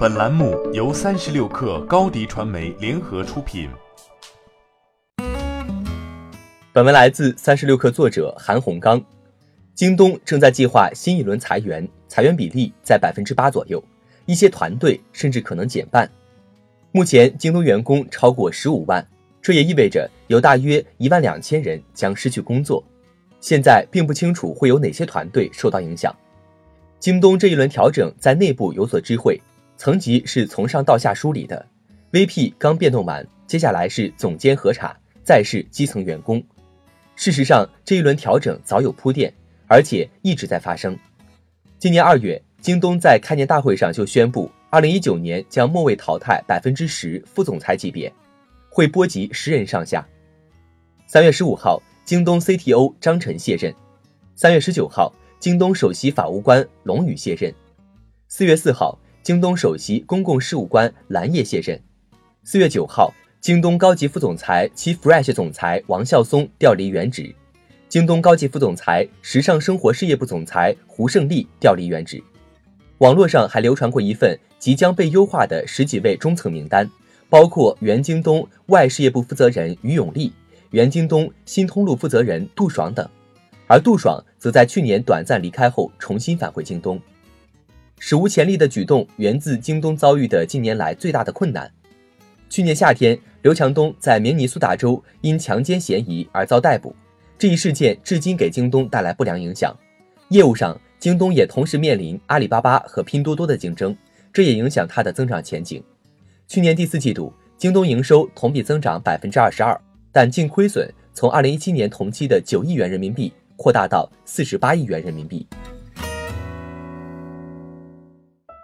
本栏目由三十六氪高低传媒联合出品。本文来自三十六氪作者韩红刚。京东正在计划新一轮裁员，裁员比例在百分之八左右，一些团队甚至可能减半。目前，京东员工超过十五万，这也意味着有大约一万两千人将失去工作。现在并不清楚会有哪些团队受到影响。京东这一轮调整在内部有所知会。层级是从上到下梳理的，VP 刚变动完，接下来是总监核查，再是基层员工。事实上，这一轮调整早有铺垫，而且一直在发生。今年二月，京东在开年大会上就宣布，二零一九年将末位淘汰百分之十副总裁级别，会波及十人上下。三月十五号，京东 CTO 张晨卸任；三月十九号，京东首席法务官龙宇卸任；四月四号。京东首席公共事务官蓝叶卸任。四月九号，京东高级副总裁、其 Fresh 总裁王孝松调离原职。京东高级副总裁、时尚生活事业部总裁胡胜利调离原职。网络上还流传过一份即将被优化的十几位中层名单，包括原京东外事业部负责人于永利、原京东新通路负责人杜爽等。而杜爽则在去年短暂离开后，重新返回京东。史无前例的举动源自京东遭遇的近年来最大的困难。去年夏天，刘强东在明尼苏达州因强奸嫌疑而遭逮捕，这一事件至今给京东带来不良影响。业务上，京东也同时面临阿里巴巴和拼多多的竞争，这也影响它的增长前景。去年第四季度，京东营收同比增长百分之二十二，但净亏损从二零一七年同期的九亿元人民币扩大到四十八亿元人民币。